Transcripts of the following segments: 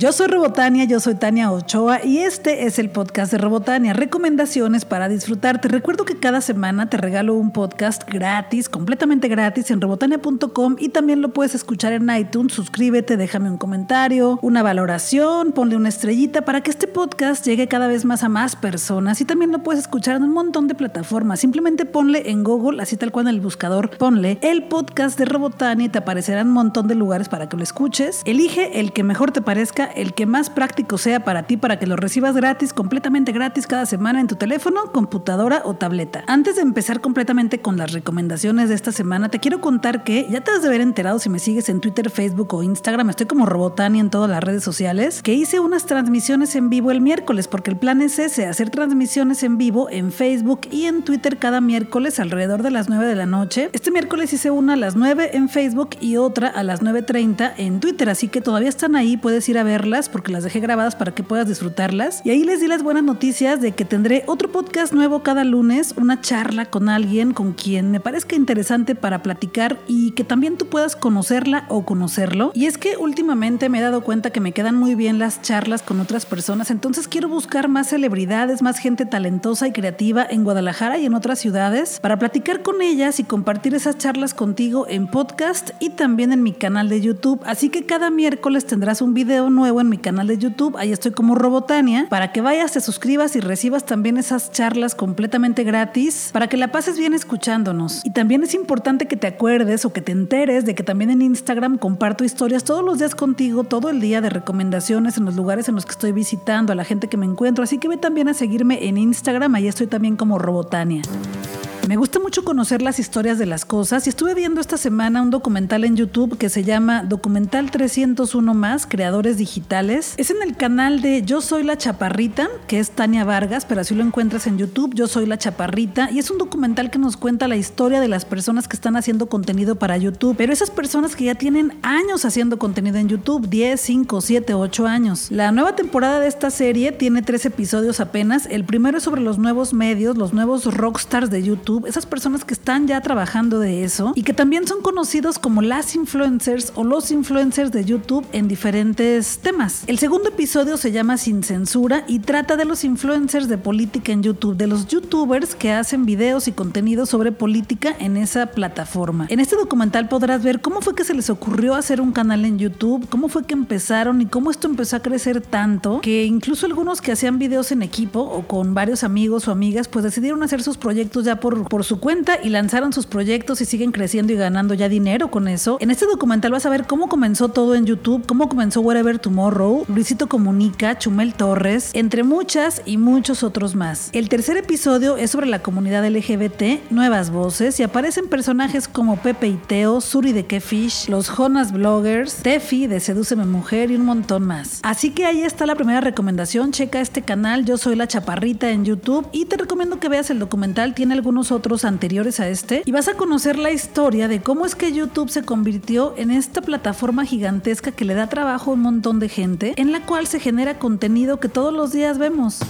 Yo soy Robotania, yo soy Tania Ochoa y este es el podcast de Robotania, recomendaciones para disfrutar. Te recuerdo que cada semana te regalo un podcast gratis, completamente gratis en robotania.com y también lo puedes escuchar en iTunes. Suscríbete, déjame un comentario, una valoración, ponle una estrellita para que este podcast llegue cada vez más a más personas y también lo puedes escuchar en un montón de plataformas. Simplemente ponle en Google, así tal cual en el buscador, ponle el podcast de Robotania y te aparecerán un montón de lugares para que lo escuches. Elige el que mejor te parezca el que más práctico sea para ti para que lo recibas gratis, completamente gratis cada semana en tu teléfono, computadora o tableta. Antes de empezar completamente con las recomendaciones de esta semana, te quiero contar que ya te has de haber enterado si me sigues en Twitter, Facebook o Instagram, estoy como Robotani en todas las redes sociales, que hice unas transmisiones en vivo el miércoles, porque el plan es ese, hacer transmisiones en vivo en Facebook y en Twitter cada miércoles alrededor de las 9 de la noche. Este miércoles hice una a las 9 en Facebook y otra a las 9.30 en Twitter, así que todavía están ahí, puedes ir a porque las dejé grabadas para que puedas disfrutarlas. Y ahí les di las buenas noticias de que tendré otro podcast nuevo cada lunes, una charla con alguien con quien me parezca interesante para platicar y que también tú puedas conocerla o conocerlo. Y es que últimamente me he dado cuenta que me quedan muy bien las charlas con otras personas, entonces quiero buscar más celebridades, más gente talentosa y creativa en Guadalajara y en otras ciudades para platicar con ellas y compartir esas charlas contigo en podcast y también en mi canal de YouTube. Así que cada miércoles tendrás un video nuevo en mi canal de YouTube, ahí estoy como Robotania, para que vayas, te suscribas y recibas también esas charlas completamente gratis, para que la pases bien escuchándonos. Y también es importante que te acuerdes o que te enteres de que también en Instagram comparto historias todos los días contigo, todo el día de recomendaciones en los lugares en los que estoy visitando, a la gente que me encuentro, así que ve también a seguirme en Instagram, ahí estoy también como Robotania. Me gusta mucho conocer las historias de las cosas y estuve viendo esta semana un documental en YouTube que se llama Documental 301 más, Creadores Digitales. Es en el canal de Yo Soy la Chaparrita, que es Tania Vargas, pero así lo encuentras en YouTube, Yo Soy la Chaparrita, y es un documental que nos cuenta la historia de las personas que están haciendo contenido para YouTube, pero esas personas que ya tienen años haciendo contenido en YouTube, 10, 5, 7, 8 años. La nueva temporada de esta serie tiene tres episodios apenas, el primero es sobre los nuevos medios, los nuevos rockstars de YouTube, esas personas que están ya trabajando de eso y que también son conocidos como las influencers o los influencers de YouTube en diferentes temas. El segundo episodio se llama Sin Censura y trata de los influencers de política en YouTube, de los youtubers que hacen videos y contenido sobre política en esa plataforma. En este documental podrás ver cómo fue que se les ocurrió hacer un canal en YouTube, cómo fue que empezaron y cómo esto empezó a crecer tanto que incluso algunos que hacían videos en equipo o con varios amigos o amigas pues decidieron hacer sus proyectos ya por por su cuenta y lanzaron sus proyectos y siguen creciendo y ganando ya dinero con eso. En este documental vas a ver cómo comenzó todo en YouTube, cómo comenzó Wherever Tomorrow, Luisito Comunica, Chumel Torres, entre muchas y muchos otros más. El tercer episodio es sobre la comunidad LGBT, nuevas voces y aparecen personajes como Pepe y Teo, Suri de Kefish, los Jonas Bloggers, Tefi de Sedúceme Mujer y un montón más. Así que ahí está la primera recomendación, checa este canal, yo soy la chaparrita en YouTube y te recomiendo que veas el documental, tiene algunos otros anteriores a este y vas a conocer la historia de cómo es que YouTube se convirtió en esta plataforma gigantesca que le da trabajo a un montón de gente, en la cual se genera contenido que todos los días vemos.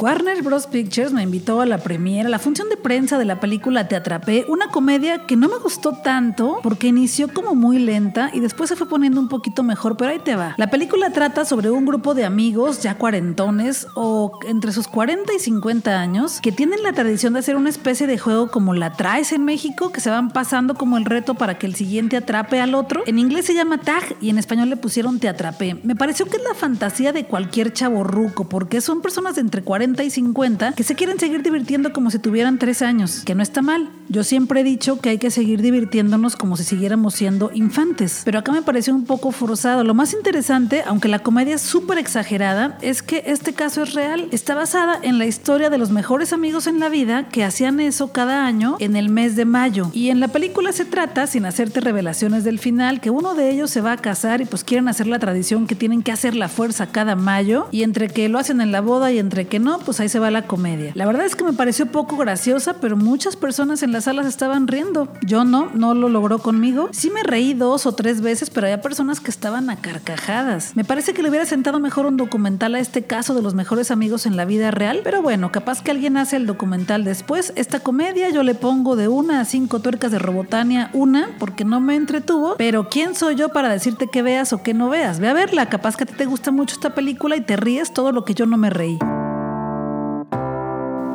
Warner Bros. Pictures me invitó a la premiera, la función de prensa de la película Te Atrapé, una comedia que no me gustó tanto porque inició como muy lenta y después se fue poniendo un poquito mejor, pero ahí te va. La película trata sobre un grupo de amigos ya cuarentones o entre sus 40 y 50 años que tienen la tradición de hacer una especie de juego como la traes en México, que se van pasando como el reto para que el siguiente atrape al otro. En inglés se llama tag y en español le pusieron Te Atrapé. Me pareció que es la fantasía de cualquier chavo ruco porque son personas de entre 40 y 50 que se quieren seguir divirtiendo como si tuvieran 3 años, que no está mal. Yo siempre he dicho que hay que seguir divirtiéndonos como si siguiéramos siendo infantes, pero acá me pareció un poco forzado. Lo más interesante, aunque la comedia es súper exagerada, es que este caso es real. Está basada en la historia de los mejores amigos en la vida que hacían eso cada año en el mes de mayo. Y en la película se trata, sin hacerte revelaciones del final, que uno de ellos se va a casar y pues quieren hacer la tradición que tienen que hacer la fuerza cada mayo y entre que lo hacen en la boda y entre que no, pues ahí se va la comedia. La verdad es que me pareció poco graciosa, pero muchas personas en las salas estaban riendo. Yo no, no lo logró conmigo. Sí me reí dos o tres veces, pero había personas que estaban a carcajadas. Me parece que le hubiera sentado mejor un documental a este caso de los mejores amigos en la vida real, pero bueno, capaz que alguien hace el documental después. Esta comedia yo le pongo de una a cinco tuercas de Robotania, una, porque no me entretuvo, pero ¿quién soy yo para decirte que veas o que no veas? Ve a verla, capaz que a ti te gusta mucho esta película y te ríes todo lo que yo no me reí.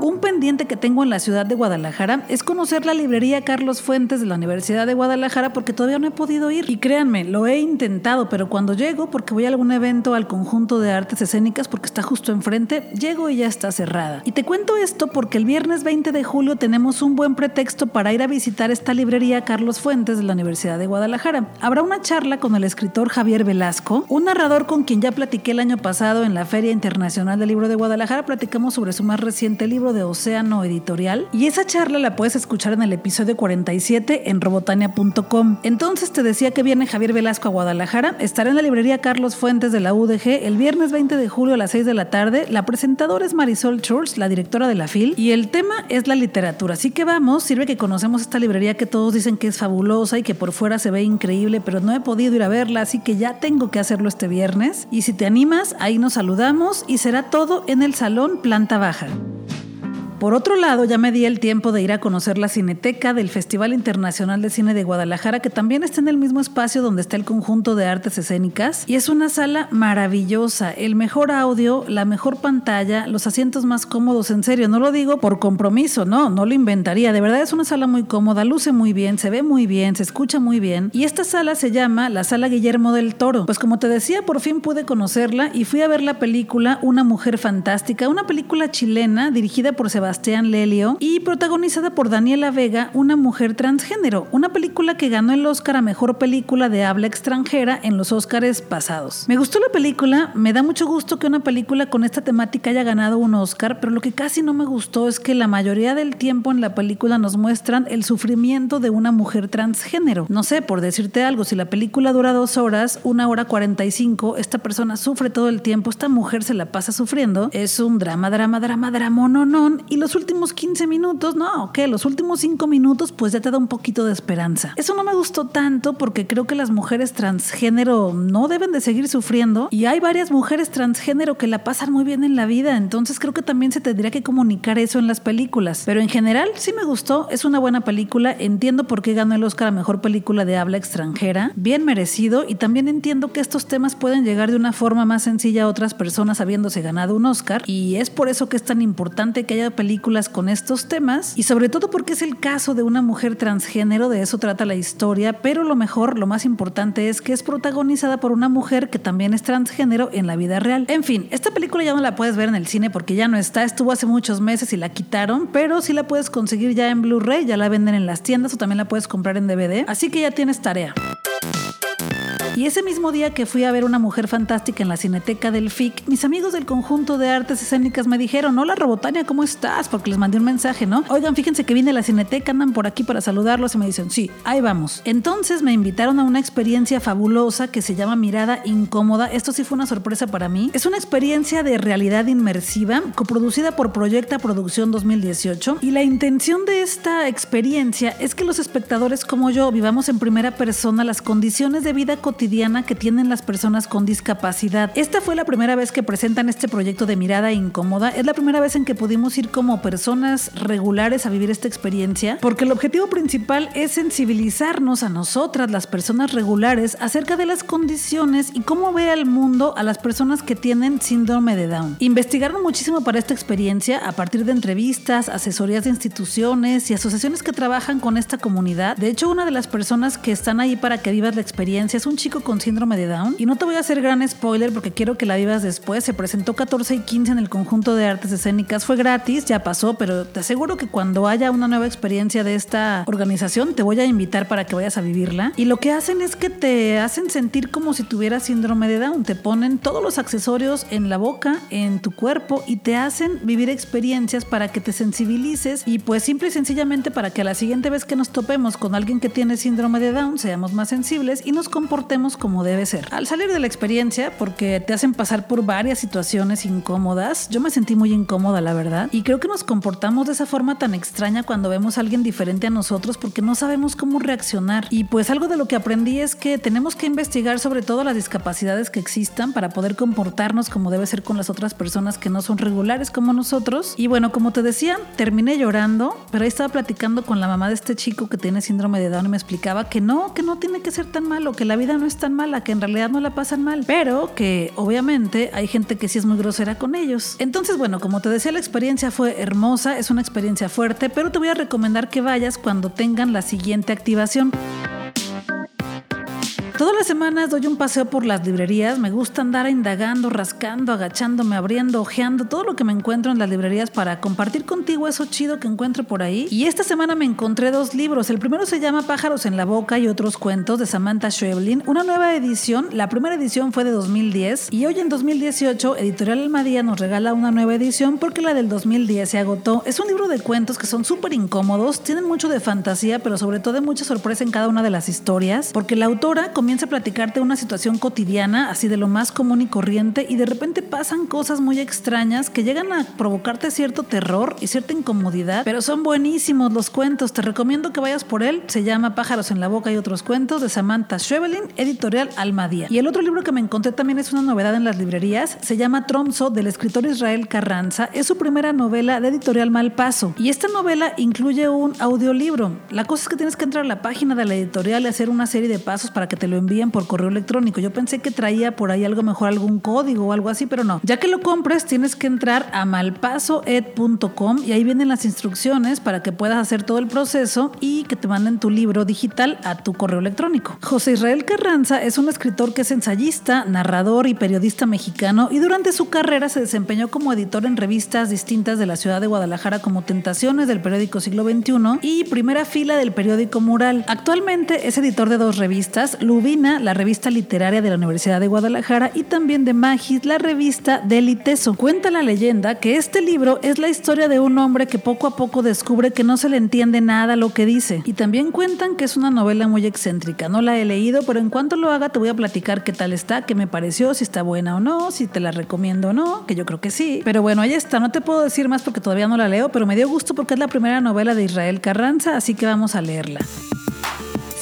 Un pendiente que tengo en la ciudad de Guadalajara es conocer la librería Carlos Fuentes de la Universidad de Guadalajara porque todavía no he podido ir. Y créanme, lo he intentado, pero cuando llego, porque voy a algún evento al conjunto de artes escénicas porque está justo enfrente, llego y ya está cerrada. Y te cuento esto porque el viernes 20 de julio tenemos un buen pretexto para ir a visitar esta librería Carlos Fuentes de la Universidad de Guadalajara. Habrá una charla con el escritor Javier Velasco, un narrador con quien ya platiqué el año pasado en la Feria Internacional del Libro de Guadalajara. Platicamos sobre su más reciente libro de Océano Editorial y esa charla la puedes escuchar en el episodio 47 en robotania.com. Entonces te decía que viene Javier Velasco a Guadalajara, estará en la librería Carlos Fuentes de la UDG el viernes 20 de julio a las 6 de la tarde. La presentadora es Marisol Church, la directora de la FIL, y el tema es la literatura. Así que vamos, sirve que conocemos esta librería que todos dicen que es fabulosa y que por fuera se ve increíble, pero no he podido ir a verla, así que ya tengo que hacerlo este viernes. Y si te animas, ahí nos saludamos y será todo en el salón planta baja. Por otro lado, ya me di el tiempo de ir a conocer la Cineteca del Festival Internacional de Cine de Guadalajara, que también está en el mismo espacio donde está el conjunto de artes escénicas. Y es una sala maravillosa, el mejor audio, la mejor pantalla, los asientos más cómodos, en serio, no lo digo por compromiso, no, no lo inventaría. De verdad es una sala muy cómoda, luce muy bien, se ve muy bien, se escucha muy bien. Y esta sala se llama la Sala Guillermo del Toro. Pues como te decía, por fin pude conocerla y fui a ver la película Una Mujer Fantástica, una película chilena dirigida por Sebastián Sebastián Lelio y protagonizada por Daniela Vega, una mujer transgénero, una película que ganó el Oscar a Mejor Película de Habla Extranjera en los Oscars pasados. Me gustó la película, me da mucho gusto que una película con esta temática haya ganado un Oscar, pero lo que casi no me gustó es que la mayoría del tiempo en la película nos muestran el sufrimiento de una mujer transgénero. No sé, por decirte algo, si la película dura dos horas, una hora cuarenta y cinco, esta persona sufre todo el tiempo, esta mujer se la pasa sufriendo, es un drama, drama, drama, drama, no, no, y los últimos 15 minutos, no, que los últimos 5 minutos pues ya te da un poquito de esperanza. Eso no me gustó tanto porque creo que las mujeres transgénero no deben de seguir sufriendo y hay varias mujeres transgénero que la pasan muy bien en la vida, entonces creo que también se tendría que comunicar eso en las películas. Pero en general sí me gustó, es una buena película, entiendo por qué ganó el Oscar a Mejor Película de Habla Extranjera, bien merecido y también entiendo que estos temas pueden llegar de una forma más sencilla a otras personas habiéndose ganado un Oscar y es por eso que es tan importante que haya películas con estos temas y sobre todo porque es el caso de una mujer transgénero, de eso trata la historia, pero lo mejor, lo más importante es que es protagonizada por una mujer que también es transgénero en la vida real. En fin, esta película ya no la puedes ver en el cine porque ya no está, estuvo hace muchos meses y la quitaron, pero sí la puedes conseguir ya en Blu-ray, ya la venden en las tiendas o también la puedes comprar en DVD, así que ya tienes tarea. Y ese mismo día que fui a ver una mujer fantástica en la cineteca del FIC, mis amigos del conjunto de artes escénicas me dijeron, hola Robotania, ¿cómo estás? Porque les mandé un mensaje, ¿no? Oigan, fíjense que viene la cineteca, andan por aquí para saludarlos y me dicen, sí, ahí vamos. Entonces me invitaron a una experiencia fabulosa que se llama Mirada Incómoda. Esto sí fue una sorpresa para mí. Es una experiencia de realidad inmersiva, coproducida por Proyecta Producción 2018. Y la intención de esta experiencia es que los espectadores como yo vivamos en primera persona las condiciones de vida cotidiana que tienen las personas con discapacidad. Esta fue la primera vez que presentan este proyecto de mirada incómoda. Es la primera vez en que pudimos ir como personas regulares a vivir esta experiencia, porque el objetivo principal es sensibilizarnos a nosotras, las personas regulares, acerca de las condiciones y cómo ve al mundo a las personas que tienen síndrome de Down. Investigaron muchísimo para esta experiencia a partir de entrevistas, asesorías de instituciones y asociaciones que trabajan con esta comunidad. De hecho, una de las personas que están ahí para que vivas la experiencia es un chico con síndrome de Down. Y no te voy a hacer gran spoiler porque quiero que la vivas después. Se presentó 14 y 15 en el conjunto de artes escénicas. Fue gratis, ya pasó, pero te aseguro que cuando haya una nueva experiencia de esta organización, te voy a invitar para que vayas a vivirla. Y lo que hacen es que te hacen sentir como si tuvieras síndrome de Down. Te ponen todos los accesorios en la boca, en tu cuerpo y te hacen vivir experiencias para que te sensibilices y pues simple y sencillamente para que a la siguiente vez que nos topemos con alguien que tiene síndrome de Down seamos más sensibles y nos comportemos como debe ser. Al salir de la experiencia, porque te hacen pasar por varias situaciones incómodas, yo me sentí muy incómoda, la verdad, y creo que nos comportamos de esa forma tan extraña cuando vemos a alguien diferente a nosotros porque no sabemos cómo reaccionar. Y pues algo de lo que aprendí es que tenemos que investigar sobre todo las discapacidades que existan para poder comportarnos como debe ser con las otras personas que no son regulares como nosotros. Y bueno, como te decía, terminé llorando, pero ahí estaba platicando con la mamá de este chico que tiene síndrome de Down y me explicaba que no, que no tiene que ser tan malo, que la vida no es tan mala, que en realidad no la pasan mal, pero que obviamente hay gente que sí es muy grosera con ellos. Entonces, bueno, como te decía, la experiencia fue hermosa, es una experiencia fuerte, pero te voy a recomendar que vayas cuando tengan la siguiente activación. Todas las semanas doy un paseo por las librerías. Me gusta andar indagando, rascando, agachándome, abriendo, ojeando todo lo que me encuentro en las librerías para compartir contigo eso chido que encuentro por ahí. Y esta semana me encontré dos libros. El primero se llama Pájaros en la Boca y otros cuentos de Samantha Schweblin. Una nueva edición. La primera edición fue de 2010 y hoy en 2018 Editorial Almadía nos regala una nueva edición porque la del 2010 se agotó. Es un libro de cuentos que son súper incómodos, tienen mucho de fantasía, pero sobre todo de mucha sorpresa en cada una de las historias, porque la autora comienza a platicarte una situación cotidiana, así de lo más común y corriente, y de repente pasan cosas muy extrañas que llegan a provocarte cierto terror y cierta incomodidad, pero son buenísimos los cuentos. Te recomiendo que vayas por él. Se llama Pájaros en la Boca y otros cuentos de Samantha Schweblin, editorial Almadía. Y el otro libro que me encontré también es una novedad en las librerías. Se llama Tromso del escritor Israel Carranza. Es su primera novela de editorial Malpaso. Y esta novela incluye un audiolibro. La cosa es que tienes que entrar a la página de la editorial y hacer una serie de pasos para que te lo envíen por correo electrónico. Yo pensé que traía por ahí algo mejor, algún código o algo así, pero no. Ya que lo compres, tienes que entrar a malpasoed.com y ahí vienen las instrucciones para que puedas hacer todo el proceso y que te manden tu libro digital a tu correo electrónico. José Israel Carranza es un escritor que es ensayista, narrador y periodista mexicano y durante su carrera se desempeñó como editor en revistas distintas de la ciudad de Guadalajara como Tentaciones del periódico Siglo XXI y Primera Fila del periódico Mural. Actualmente es editor de dos revistas, La revista literaria de la Universidad de Guadalajara, y también de Magis, la revista del ITESO. Cuenta la leyenda que este libro es la historia de un hombre que poco a poco descubre que no se le entiende nada lo que dice. Y también cuentan que es una novela muy excéntrica. No la he leído, pero en cuanto lo haga te voy a platicar qué tal está, qué me pareció, si está buena o no, si te la recomiendo o no, que yo creo que sí. Pero bueno, ahí está. No te puedo decir más porque todavía no la leo, pero me dio gusto porque es la primera novela de Israel Carranza, así que vamos a leerla.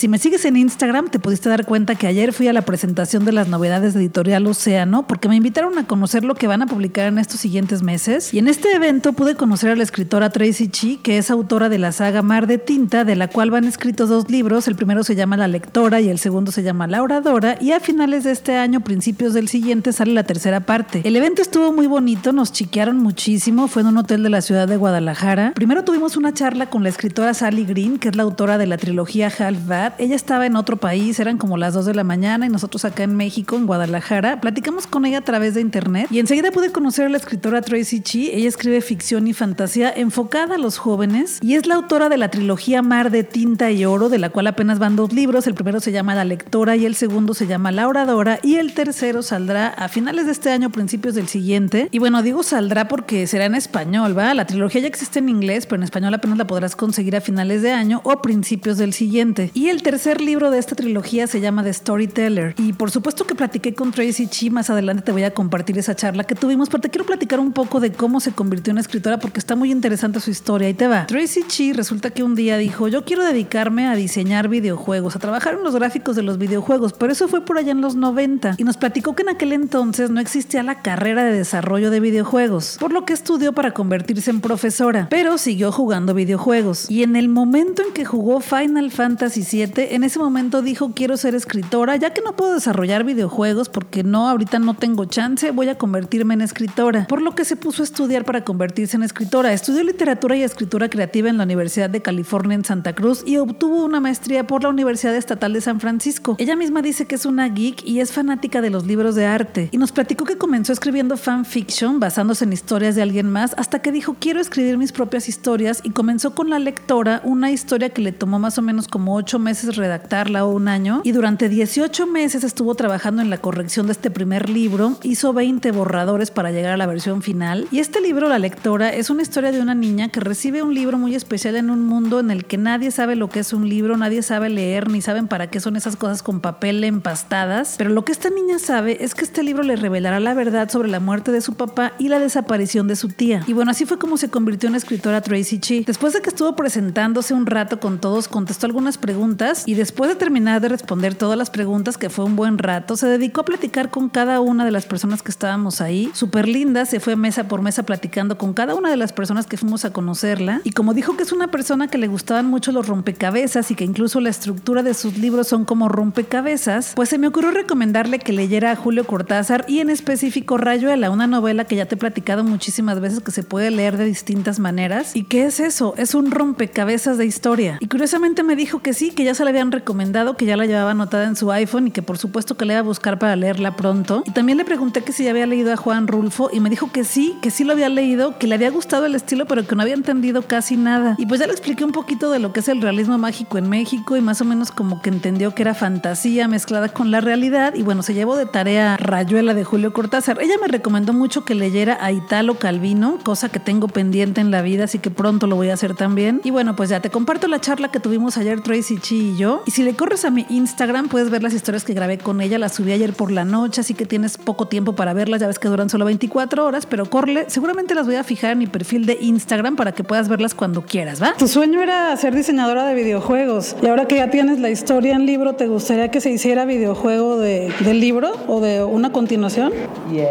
Si me sigues en Instagram, te pudiste dar cuenta que ayer fui a la presentación de las novedades de Editorial Océano porque me invitaron a conocer lo que van a publicar en estos siguientes meses. Y en este evento pude conocer a la escritora Tracy Chi, que es autora de la saga Mar de Tinta, de la cual van escritos dos libros. El primero se llama La Lectora y el segundo se llama La Oradora. Y a finales de este año, principios del siguiente, sale la tercera parte. El evento estuvo muy bonito, nos chiquearon muchísimo. Fue en un hotel de la ciudad de Guadalajara. Primero tuvimos una charla con la escritora Sally Green, que es la autora de la trilogía Half Bad ella estaba en otro país, eran como las 2 de la mañana y nosotros acá en México, en Guadalajara. Platicamos con ella a través de internet y enseguida pude conocer a la escritora Tracy Chi. Ella escribe ficción y fantasía enfocada a los jóvenes y es la autora de la trilogía Mar de Tinta y Oro, de la cual apenas van dos libros. El primero se llama La Lectora y el segundo se llama La Oradora y el tercero saldrá a finales de este año, principios del siguiente. Y bueno, digo saldrá porque será en español, ¿va? La trilogía ya existe en inglés, pero en español apenas la podrás conseguir a finales de año o principios del siguiente. Y el tercer libro de esta trilogía se llama The Storyteller. Y por supuesto que platiqué con Tracy Chi. Más adelante te voy a compartir esa charla que tuvimos, pero te quiero platicar un poco de cómo se convirtió en escritora porque está muy interesante su historia. Ahí te va. Tracy Chi resulta que un día dijo: Yo quiero dedicarme a diseñar videojuegos, a trabajar en los gráficos de los videojuegos, pero eso fue por allá en los 90. Y nos platicó que en aquel entonces no existía la carrera de desarrollo de videojuegos, por lo que estudió para convertirse en profesora, pero siguió jugando videojuegos. Y en el momento en que jugó Final Fantasy VII, en ese momento dijo quiero ser escritora, ya que no puedo desarrollar videojuegos porque no, ahorita no tengo chance, voy a convertirme en escritora. Por lo que se puso a estudiar para convertirse en escritora. Estudió literatura y escritura creativa en la Universidad de California en Santa Cruz y obtuvo una maestría por la Universidad Estatal de San Francisco. Ella misma dice que es una geek y es fanática de los libros de arte. Y nos platicó que comenzó escribiendo fanfiction basándose en historias de alguien más hasta que dijo quiero escribir mis propias historias y comenzó con la lectora una historia que le tomó más o menos como ocho meses meses redactarla o un año y durante 18 meses estuvo trabajando en la corrección de este primer libro, hizo 20 borradores para llegar a la versión final y este libro, La lectora, es una historia de una niña que recibe un libro muy especial en un mundo en el que nadie sabe lo que es un libro, nadie sabe leer ni saben para qué son esas cosas con papel empastadas, pero lo que esta niña sabe es que este libro le revelará la verdad sobre la muerte de su papá y la desaparición de su tía. Y bueno, así fue como se convirtió en escritora Tracy Chi. Después de que estuvo presentándose un rato con todos, contestó algunas preguntas y después de terminar de responder todas las preguntas, que fue un buen rato, se dedicó a platicar con cada una de las personas que estábamos ahí. Súper linda, se fue mesa por mesa platicando con cada una de las personas que fuimos a conocerla. Y como dijo que es una persona que le gustaban mucho los rompecabezas y que incluso la estructura de sus libros son como rompecabezas, pues se me ocurrió recomendarle que leyera a Julio Cortázar y en específico Rayuela, una novela que ya te he platicado muchísimas veces que se puede leer de distintas maneras. ¿Y qué es eso? Es un rompecabezas de historia. Y curiosamente me dijo que sí, que ya se le habían recomendado, que ya la llevaba anotada en su iPhone y que por supuesto que le iba a buscar para leerla pronto. Y también le pregunté que si ya había leído a Juan Rulfo y me dijo que sí, que sí lo había leído, que le había gustado el estilo, pero que no había entendido casi nada. Y pues ya le expliqué un poquito de lo que es el realismo mágico en México y más o menos como que entendió que era fantasía mezclada con la realidad. Y bueno, se llevó de tarea Rayuela de Julio Cortázar. Ella me recomendó mucho que leyera a Italo Calvino, cosa que tengo pendiente en la vida, así que pronto lo voy a hacer también. Y bueno, pues ya te comparto la charla que tuvimos ayer Tracy Chi y yo. Y si le corres a mi Instagram, puedes ver las historias que grabé con ella. Las subí ayer por la noche, así que tienes poco tiempo para verlas. Ya ves que duran solo 24 horas, pero corre. Seguramente las voy a fijar en mi perfil de Instagram para que puedas verlas cuando quieras, ¿va? Tu sueño era ser diseñadora de videojuegos. Y ahora que ya tienes la historia en libro, ¿te gustaría que se hiciera videojuego de, del libro o de una continuación? Yes.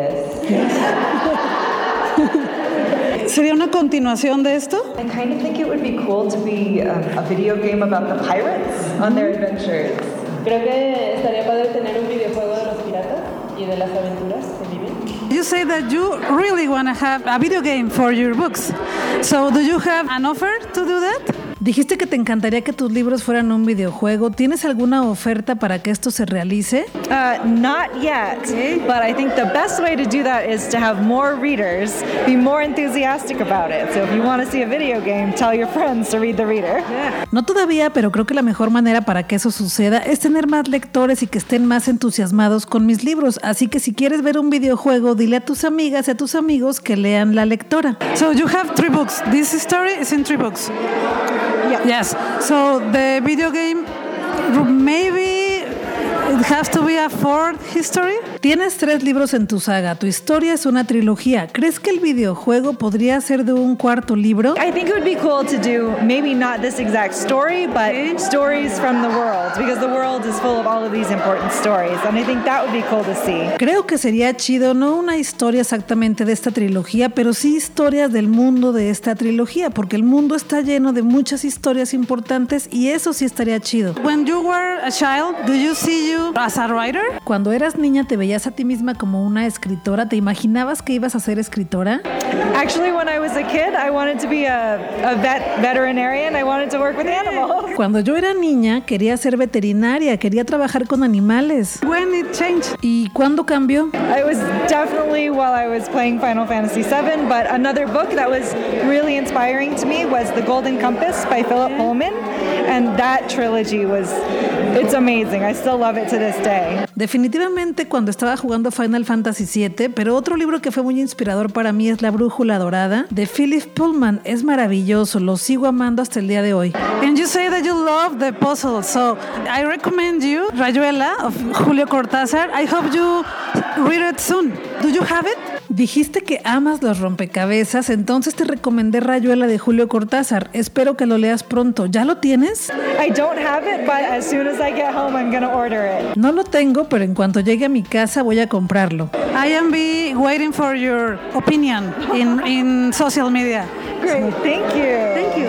¿Sería una continuación de esto? I kind of think it would be cool to be um, a video game about the pirates on their adventures. Creo que estaría padre tener un videojuego de los piratas y de las aventuras que viven. You say that you really want to have a video game for your books. So, do you have an offer to do that? Dijiste que te encantaría que tus libros fueran un videojuego. ¿Tienes alguna oferta para que esto se realice? Uh, not yet, but I think the best way to do that is to have more readers be more enthusiastic about it. So if you want to see a video game, tell your friends to read the reader. No todavía, pero creo que la mejor manera para que eso suceda es tener más lectores y que estén más entusiasmados con mis libros. Así que si quieres ver un videojuego, dile a tus amigas y a tus amigos que lean La Lectora. So, you have three books. This story is in three books. Yes. So, the video game, maybe it has to be a fourth history. Tienes tres libros en tu saga. Tu historia es una trilogía. ¿Crees que el videojuego podría ser de un cuarto libro? I think it would be cool to do maybe not this exact story, but stories from the world, because the world is full of all of these important stories. And I think that would be cool to see. Creo que sería chido, no una historia exactamente de esta trilogía, pero sí historias del mundo de esta trilogía, porque el mundo está lleno de muchas historias importantes y eso sí estaría chido. When you were a child, do you see you as a writer? Cuando eras niña, ¿te veías a ti misma como una escritora? ¿Te imaginabas que ibas a ser escritora? Actually, when I was a kid, I wanted to be a, a vet veterinarian. I wanted to work with animals. Cuando yo era niña, quería ser veterinaria, quería trabajar con animales. When it changed? ¿Y cuándo cambió? It was definitely while I was playing Final Fantasy VII, but another book that was really inspiring to me was The Golden Compass by Philip Pullman. And that trilogy was, it's amazing. I still love it to this day. Definitivamente cuando estaba jugando Final Fantasy VII, pero otro libro que fue muy inspirador para mí es La Brújula Dorada de Philip Pullman. Es maravilloso, lo sigo amando hasta el día de hoy. And you say that you love the puzzle, so I recommend you Rayuela of Julio Cortázar. I hope you read it soon. Do you have it? Dijiste que amas los rompecabezas, entonces te recomendé Rayuela de Julio Cortázar. Espero que lo leas pronto. ¿Ya lo tienes? I don't have it, but as soon as I get home, I'm going to order it. No lo tengo, pero en cuanto llegue a mi casa voy a comprarlo. I am be waiting for your opinion in, in social media. Great. Thank you. Thank you.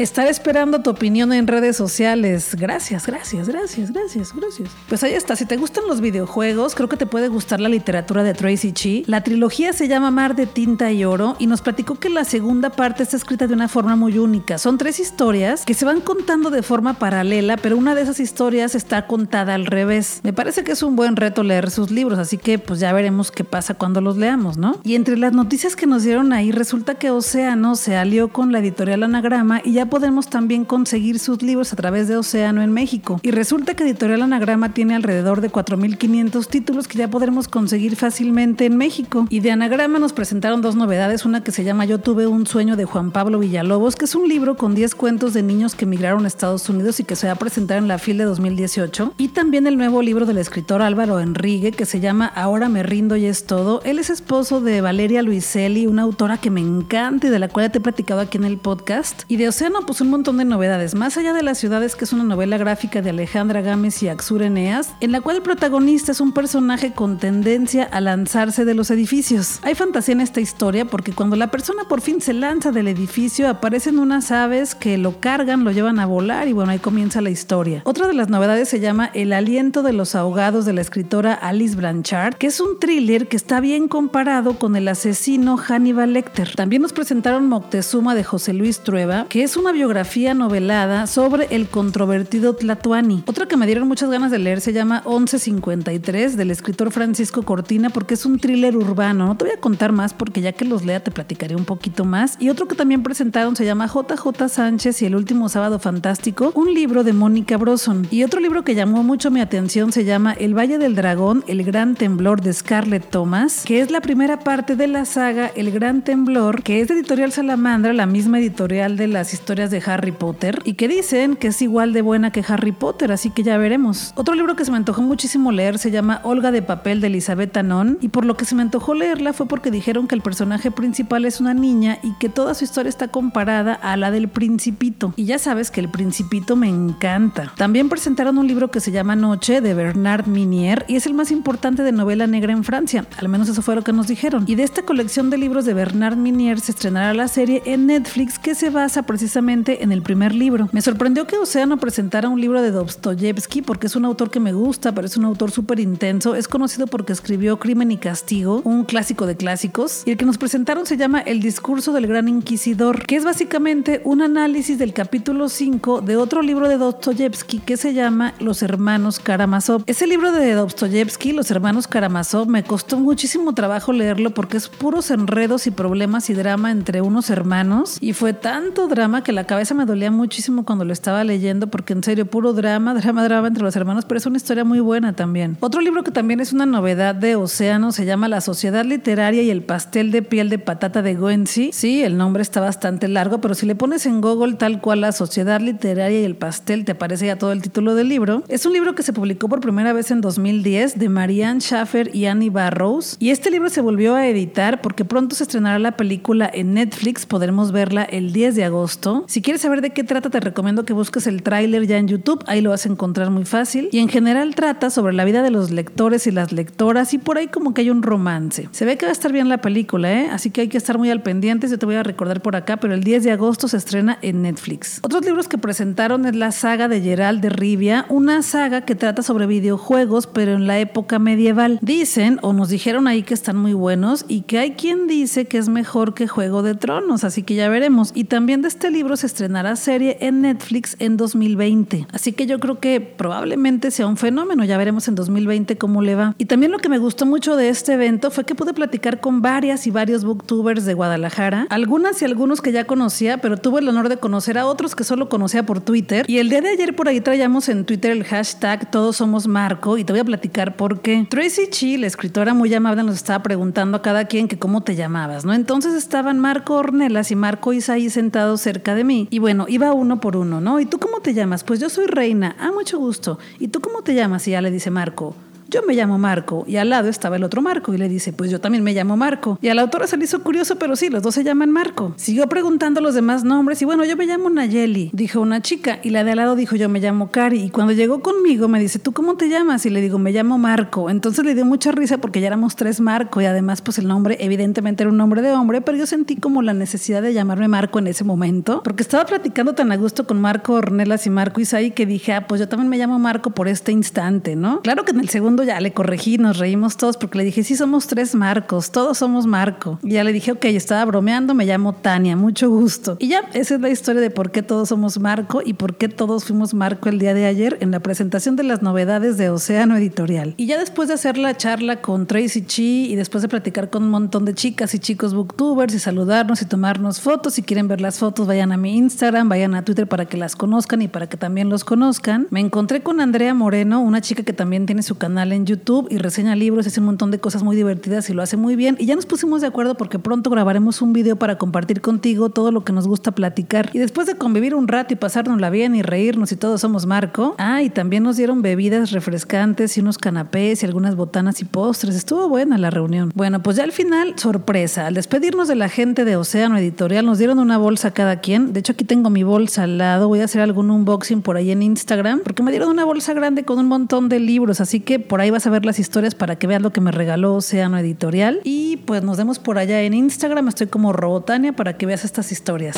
Estaré esperando tu opinión en redes sociales. Gracias, gracias, gracias, gracias, gracias. Pues ahí está. Si te gustan los videojuegos, creo que te puede gustar la literatura de Tracy Chi. La trilogía se llama Mar de Tinta y Oro y nos platicó que la segunda parte está escrita de una forma muy única. Son tres historias que se van contando de forma paralela, pero una de esas historias está contada al revés. Me parece que es un buen reto leer sus libros, así que pues ya veremos qué pasa cuando los leamos, ¿no? Y entre las noticias que nos dieron ahí, resulta que Océano se alió con la editorial Anagrama y ya podemos también conseguir sus libros a través de Océano en México. Y resulta que Editorial Anagrama tiene alrededor de 4.500 títulos que ya podremos conseguir fácilmente en México. Y de Anagrama nos presentaron dos novedades, una que se llama Yo tuve un sueño de Juan Pablo Villalobos, que es un libro con 10 cuentos de niños que emigraron a Estados Unidos y que se va a presentar en la FIL de 2018. Y también el nuevo libro del escritor Álvaro Enrique, que se llama Ahora me rindo y es todo. Él es esposo de Valeria Luiselli, una autora que me encanta y de la cual te he platicado aquí en el podcast. Y de Océano, pues un montón de novedades. Más allá de las ciudades, que es una novela gráfica de Alejandra Gámez y Axur Eneas, en la cual el protagonista es un personaje con tendencia a lanzarse de los edificios. Hay fantasía en esta historia porque cuando la persona por fin se lanza del edificio, aparecen unas aves que lo cargan, lo llevan a volar y bueno, ahí comienza la historia. Otra de las novedades se llama El aliento de los ahogados de la escritora Alice Blanchard, que es un thriller que está bien comparado con el asesino Hannibal Lecter. También nos presentaron Moctezuma de José Luis Trueba, que es una biografía novelada sobre el controvertido Tlatuani. Otra que me dieron muchas ganas de leer se llama 1153 del escritor Francisco Cortina porque es un thriller urbano. No te voy a contar más porque ya que los lea te platicaré un poquito más. Y otro que también presentaron se llama JJ Sánchez y el último sábado fantástico, un libro de Mónica Broson. Y otro libro que llamó mucho mi atención se llama El Valle del Dragón, el gran temblor de Scarlett Thomas, que es la primera parte de la saga El Gran Temblor, que es de editorial Salamandra, la misma editorial de las historias de Harry Potter, y que dicen que es igual de buena que Harry Potter, así que ya veremos. Otro libro que se me antojó muchísimo leer se llama Olga de Papel de Elizabeth Anon, y por lo que se me antojó leerla fue porque dijeron que el personaje principal es una niña y que toda su historia está comparada a la del Principito. Y ya sabes que el Principito me encanta. También presentaron un libro que se llama Noche de Bernard Minier y es el más importante de novela negra en Francia, al menos eso fue lo que nos dijeron. Y de esta colección de libros de Bernard Minier se estrenará la serie en Netflix que se basa precisamente en el primer libro. Me sorprendió que Océano presentara un libro de Dostoyevsky porque es un autor que me gusta, pero es un autor súper intenso. Es conocido porque escribió Crimen y Castigo, un clásico de clásicos, y el que nos presentaron se llama El discurso del gran inquisidor, que es básicamente un análisis del capítulo 5 de otro libro de Dostoyevsky que se llama Los hermanos Karamazov. Ese libro de Dostoyevsky, Los hermanos Karamazov, me costó muchísimo trabajo leerlo porque es puros enredos y problemas y drama entre unos hermanos y fue tanto drama que la cabeza me dolía muchísimo cuando lo estaba leyendo porque en serio puro drama, drama, drama entre los hermanos, pero es una historia muy buena también. Otro libro que también es una novedad de Océano se llama La Sociedad Literaria y el pastel de piel de patata de Goenzi. Sí, el nombre está bastante largo, pero si le pones en Google tal cual La Sociedad Literaria y el pastel te aparece ya todo el título del libro. Es un libro que se publicó por primera vez en 2010 de Marianne Schaffer y Annie Barrows y este libro se volvió a editar porque pronto se estrenará la película en Netflix, podremos verla el 10 de agosto. Si quieres saber de qué trata, te recomiendo que busques el tráiler ya en YouTube, ahí lo vas a encontrar muy fácil. Y en general trata sobre la vida de los lectores y las lectoras y por ahí como que hay un romance. Se ve que va a estar bien la película, ¿eh? así que hay que estar muy al pendiente, yo te voy a recordar por acá, pero el 10 de agosto se estrena en Netflix. Otros libros que presentaron es la saga de Gerald de Rivia, una saga que trata sobre videojuegos, pero en la época medieval. Dicen, o nos dijeron ahí que están muy buenos, y que hay quien dice que es mejor que Juego de Tronos, así que ya veremos. Y también de este libro se estrenará serie en Netflix en 2020. Así que yo creo que probablemente sea un fenómeno, ya veremos en 2020 cómo le va. Y también lo que me gustó mucho de este evento fue que pude platicar con varias y varios booktubers de Guadalajara, algunas y algunos que ya conocía, pero tuve el honor de conocer a otros que solo conocía por Twitter. Y el día de ayer por ahí traíamos en Twitter el hashtag Todos somos Marco y te voy a platicar por qué. Tracy Chi, la escritora muy amable, nos estaba preguntando a cada quien que cómo te llamabas, ¿no? Entonces estaban Marco Ornelas y Marco Isaí sentados cerca de mí. Y bueno, iba uno por uno, ¿no? ¿Y tú cómo te llamas? Pues yo soy Reina. Ah, mucho gusto. ¿Y tú cómo te llamas? Y ya le dice Marco yo me llamo Marco. Y al lado estaba el otro Marco y le dice, pues yo también me llamo Marco. Y a la autora se le hizo curioso, pero sí, los dos se llaman Marco. Siguió preguntando los demás nombres y bueno, yo me llamo Nayeli, dijo una chica. Y la de al lado dijo, yo me llamo Cari. Y cuando llegó conmigo me dice, ¿tú cómo te llamas? Y le digo, me llamo Marco. Entonces le dio mucha risa porque ya éramos tres Marco y además pues el nombre evidentemente era un nombre de hombre, pero yo sentí como la necesidad de llamarme Marco en ese momento porque estaba platicando tan a gusto con Marco Ornelas y Marco Isaí que dije, ah, pues yo también me llamo Marco por este instante, ¿no? Claro que en el segundo ya le corregí, nos reímos todos porque le dije, sí, somos tres Marcos, todos somos Marco. Ya le dije, ok, estaba bromeando, me llamo Tania, mucho gusto. Y ya, esa es la historia de por qué todos somos Marco y por qué todos fuimos Marco el día de ayer en la presentación de las novedades de Océano Editorial. Y ya después de hacer la charla con Tracy Chi y después de platicar con un montón de chicas y chicos booktubers y saludarnos y tomarnos fotos, si quieren ver las fotos, vayan a mi Instagram, vayan a Twitter para que las conozcan y para que también los conozcan. Me encontré con Andrea Moreno, una chica que también tiene su canal en YouTube y reseña libros, hace un montón de cosas muy divertidas y lo hace muy bien. Y ya nos pusimos de acuerdo porque pronto grabaremos un video para compartir contigo todo lo que nos gusta platicar. Y después de convivir un rato y pasárnosla bien y reírnos y todos somos Marco, ah, y también nos dieron bebidas refrescantes y unos canapés y algunas botanas y postres. Estuvo buena la reunión. Bueno, pues ya al final, sorpresa. Al despedirnos de la gente de Océano Editorial, nos dieron una bolsa cada quien. De hecho, aquí tengo mi bolsa al lado. Voy a hacer algún unboxing por ahí en Instagram porque me dieron una bolsa grande con un montón de libros. Así que por ahí vas a ver las historias para que veas lo que me regaló Océano Editorial. Y pues nos vemos por allá en Instagram. Estoy como Robotania para que veas estas historias.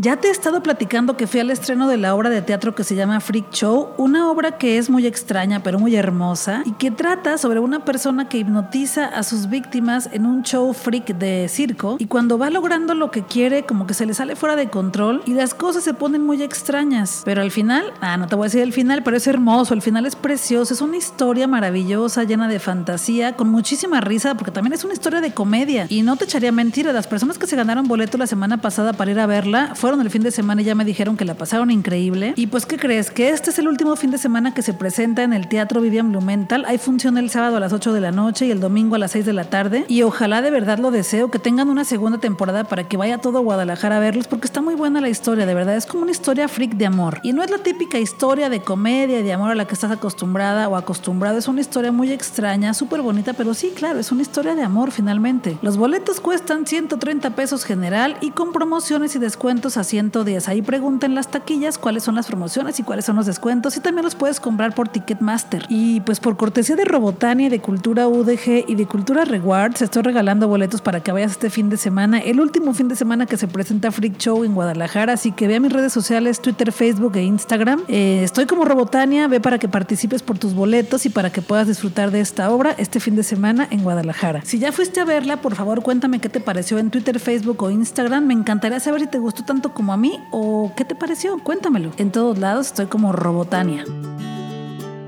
Ya te he estado platicando que fui al estreno de la obra de teatro que se llama Freak Show, una obra que es muy extraña pero muy hermosa y que trata sobre una persona que hipnotiza a sus víctimas en un show freak de circo y cuando va logrando lo que quiere como que se le sale fuera de control y las cosas se ponen muy extrañas. Pero al final, ah, no te voy a decir el final, pero es hermoso, el final es precioso, es una historia maravillosa, llena de fantasía, con muchísima risa porque también es una historia de comedia y no te echaría mentira, las personas que se ganaron boleto la semana pasada para ir a verla fueron el fin de semana y ya me dijeron que la pasaron increíble. Y pues, ¿qué crees? Que este es el último fin de semana que se presenta en el Teatro Vivian Blumenthal. Hay función el sábado a las 8 de la noche y el domingo a las 6 de la tarde. Y ojalá de verdad lo deseo, que tengan una segunda temporada para que vaya todo Guadalajara a verlos, porque está muy buena la historia, de verdad. Es como una historia freak de amor. Y no es la típica historia de comedia de amor a la que estás acostumbrada o acostumbrado. Es una historia muy extraña, súper bonita, pero sí, claro, es una historia de amor finalmente. Los boletos cuestan 130 pesos general y con promociones y descuentos a 110. Ahí pregunten las taquillas cuáles son las promociones y cuáles son los descuentos y también los puedes comprar por Ticketmaster. Y pues por cortesía de Robotania de Cultura UDG y de Cultura Rewards estoy regalando boletos para que vayas este fin de semana, el último fin de semana que se presenta Freak Show en Guadalajara, así que ve a mis redes sociales, Twitter, Facebook e Instagram. Eh, estoy como Robotania, ve para que participes por tus boletos y para que puedas disfrutar de esta obra este fin de semana en Guadalajara. Si ya fuiste a verla, por favor cuéntame qué te pareció en Twitter, Facebook o Instagram. Me encantaría saber si te gustó tanto como a mí o qué te pareció? Cuéntamelo. En todos lados estoy como Robotania.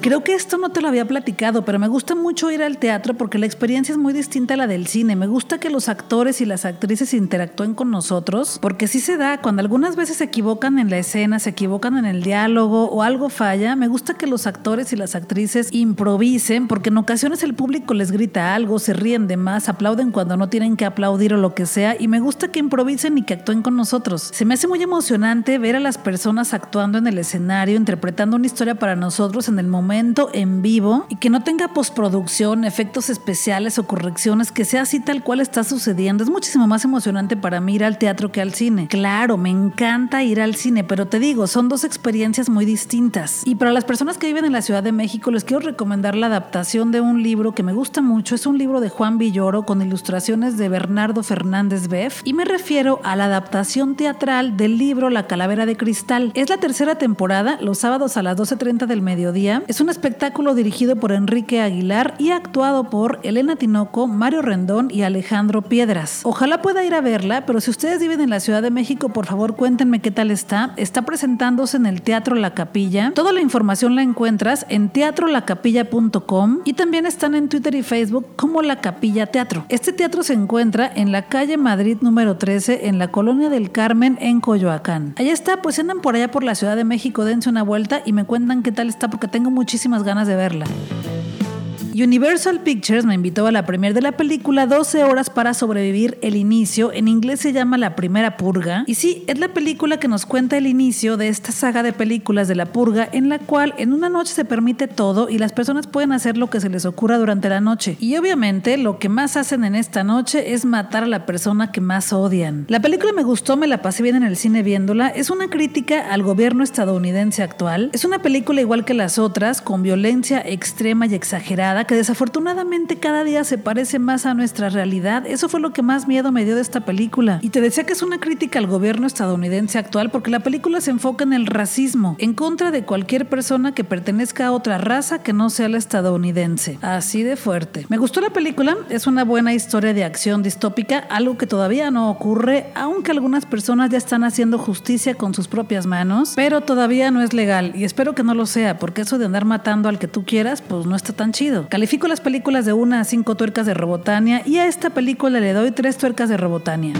Creo que esto no te lo había platicado, pero me gusta mucho ir al teatro porque la experiencia es muy distinta a la del cine. Me gusta que los actores y las actrices interactúen con nosotros, porque sí se da, cuando algunas veces se equivocan en la escena, se equivocan en el diálogo o algo falla, me gusta que los actores y las actrices improvisen, porque en ocasiones el público les grita algo, se ríen de más, aplauden cuando no tienen que aplaudir o lo que sea, y me gusta que improvisen y que actúen con nosotros. Se me hace muy emocionante ver a las personas actuando en el escenario, interpretando una historia para nosotros en el momento en vivo y que no tenga postproducción, efectos especiales o correcciones, que sea así tal cual está sucediendo. Es muchísimo más emocionante para mí ir al teatro que al cine. Claro, me encanta ir al cine, pero te digo, son dos experiencias muy distintas. Y para las personas que viven en la Ciudad de México, les quiero recomendar la adaptación de un libro que me gusta mucho. Es un libro de Juan Villoro con ilustraciones de Bernardo Fernández Beff y me refiero a la adaptación teatral del libro La Calavera de Cristal. Es la tercera temporada, los sábados a las 12.30 del mediodía. Es un espectáculo dirigido por Enrique Aguilar y actuado por Elena Tinoco, Mario Rendón y Alejandro Piedras. Ojalá pueda ir a verla, pero si ustedes viven en la Ciudad de México, por favor cuéntenme qué tal está. Está presentándose en el Teatro La Capilla. Toda la información la encuentras en teatrolacapilla.com y también están en Twitter y Facebook como La Capilla Teatro. Este teatro se encuentra en la calle Madrid número 13 en la colonia del Carmen en Coyoacán. Allá está, pues andan por allá por la Ciudad de México, dense una vuelta y me cuentan qué tal está porque tengo muchísimo muchísimas ganas de verla. Universal Pictures me invitó a la premier de la película 12 horas para sobrevivir el inicio. En inglés se llama La Primera Purga. Y sí, es la película que nos cuenta el inicio de esta saga de películas de la purga en la cual en una noche se permite todo y las personas pueden hacer lo que se les ocurra durante la noche. Y obviamente lo que más hacen en esta noche es matar a la persona que más odian. La película me gustó, me la pasé bien en el cine viéndola. Es una crítica al gobierno estadounidense actual. Es una película igual que las otras, con violencia extrema y exagerada que desafortunadamente cada día se parece más a nuestra realidad. Eso fue lo que más miedo me dio de esta película. Y te decía que es una crítica al gobierno estadounidense actual porque la película se enfoca en el racismo, en contra de cualquier persona que pertenezca a otra raza que no sea la estadounidense. Así de fuerte. Me gustó la película, es una buena historia de acción distópica, algo que todavía no ocurre, aunque algunas personas ya están haciendo justicia con sus propias manos, pero todavía no es legal y espero que no lo sea, porque eso de andar matando al que tú quieras, pues no está tan chido. Califico las películas de una a cinco tuercas de Robotania y a esta película le doy tres tuercas de Robotania.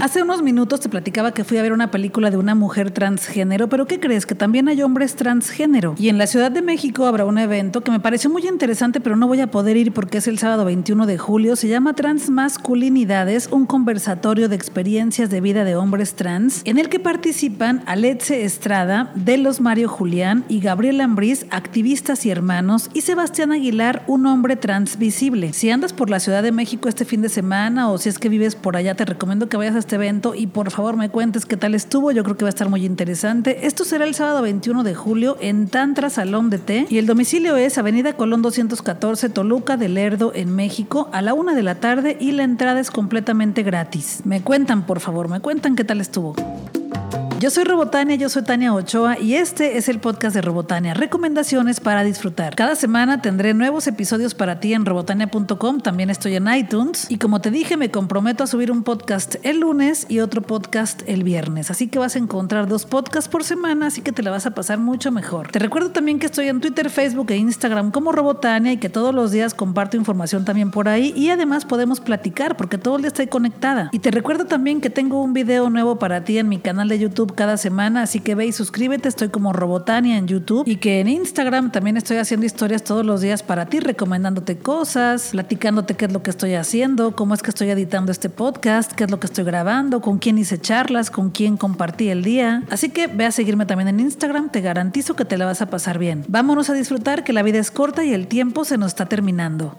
Hace unos minutos te platicaba que fui a ver una película de una mujer transgénero, pero ¿qué crees? Que también hay hombres transgénero. Y en la Ciudad de México habrá un evento que me pareció muy interesante, pero no voy a poder ir porque es el sábado 21 de julio. Se llama Transmasculinidades, un conversatorio de experiencias de vida de hombres trans, en el que participan Alexe Estrada, Delos Mario Julián y Gabriel Ambriz, activistas y hermanos, y Sebastián Aguilar, un hombre transvisible. Si andas por la Ciudad de México este fin de semana o si es que vives por allá, te recomiendo que vayas a este evento y por favor me cuentes qué tal estuvo. Yo creo que va a estar muy interesante. Esto será el sábado 21 de julio en Tantra Salón de Té y el domicilio es Avenida Colón 214 Toluca de Lerdo en México a la una de la tarde y la entrada es completamente gratis. Me cuentan, por favor, me cuentan qué tal estuvo. Yo soy Robotania, yo soy Tania Ochoa y este es el podcast de Robotania, recomendaciones para disfrutar. Cada semana tendré nuevos episodios para ti en robotania.com, también estoy en iTunes y como te dije me comprometo a subir un podcast el lunes y otro podcast el viernes, así que vas a encontrar dos podcasts por semana, así que te la vas a pasar mucho mejor. Te recuerdo también que estoy en Twitter, Facebook e Instagram como Robotania y que todos los días comparto información también por ahí y además podemos platicar porque todo el día estoy conectada. Y te recuerdo también que tengo un video nuevo para ti en mi canal de Cada semana, así que ve y suscríbete, estoy como Robotania en YouTube y que en Instagram también estoy haciendo historias todos los días para ti, recomendándote cosas, platicándote qué es lo que estoy haciendo, cómo es que estoy editando este podcast, qué es lo que estoy grabando, con quién hice charlas, con quién compartí el día. Así que ve a seguirme también en Instagram, te garantizo que te la vas a pasar bien. Vámonos a disfrutar que la vida es corta y el tiempo se nos está terminando.